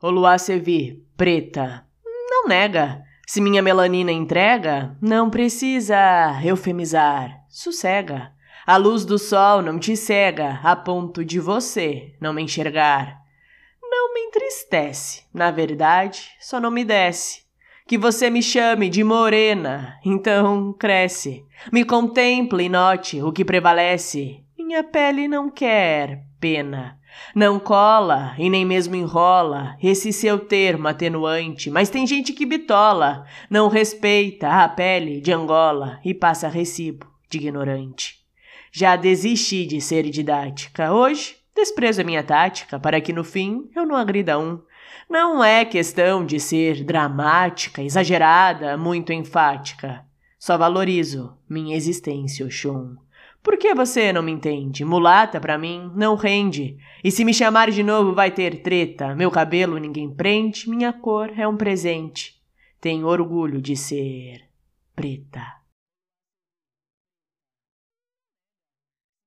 O luar se vir preta, não nega. Se minha melanina entrega, não precisa eufemizar, sossega. A luz do sol não te cega a ponto de você não me enxergar. Não me entristece, na verdade, só não me desce. Que você me chame de morena, então cresce. Me contemple e note o que prevalece. Minha pele não quer pena. Não cola e nem mesmo enrola esse seu termo atenuante, mas tem gente que bitola, não respeita a pele de Angola e passa recibo de ignorante. Já desisti de ser didática. Hoje desprezo a minha tática para que no fim eu não agrida um. Não é questão de ser dramática, exagerada, muito enfática. Só valorizo minha existência, Oxum. Por que você não me entende? Mulata para mim não rende. E se me chamar de novo vai ter treta. Meu cabelo ninguém prende, minha cor é um presente. Tenho orgulho de ser preta.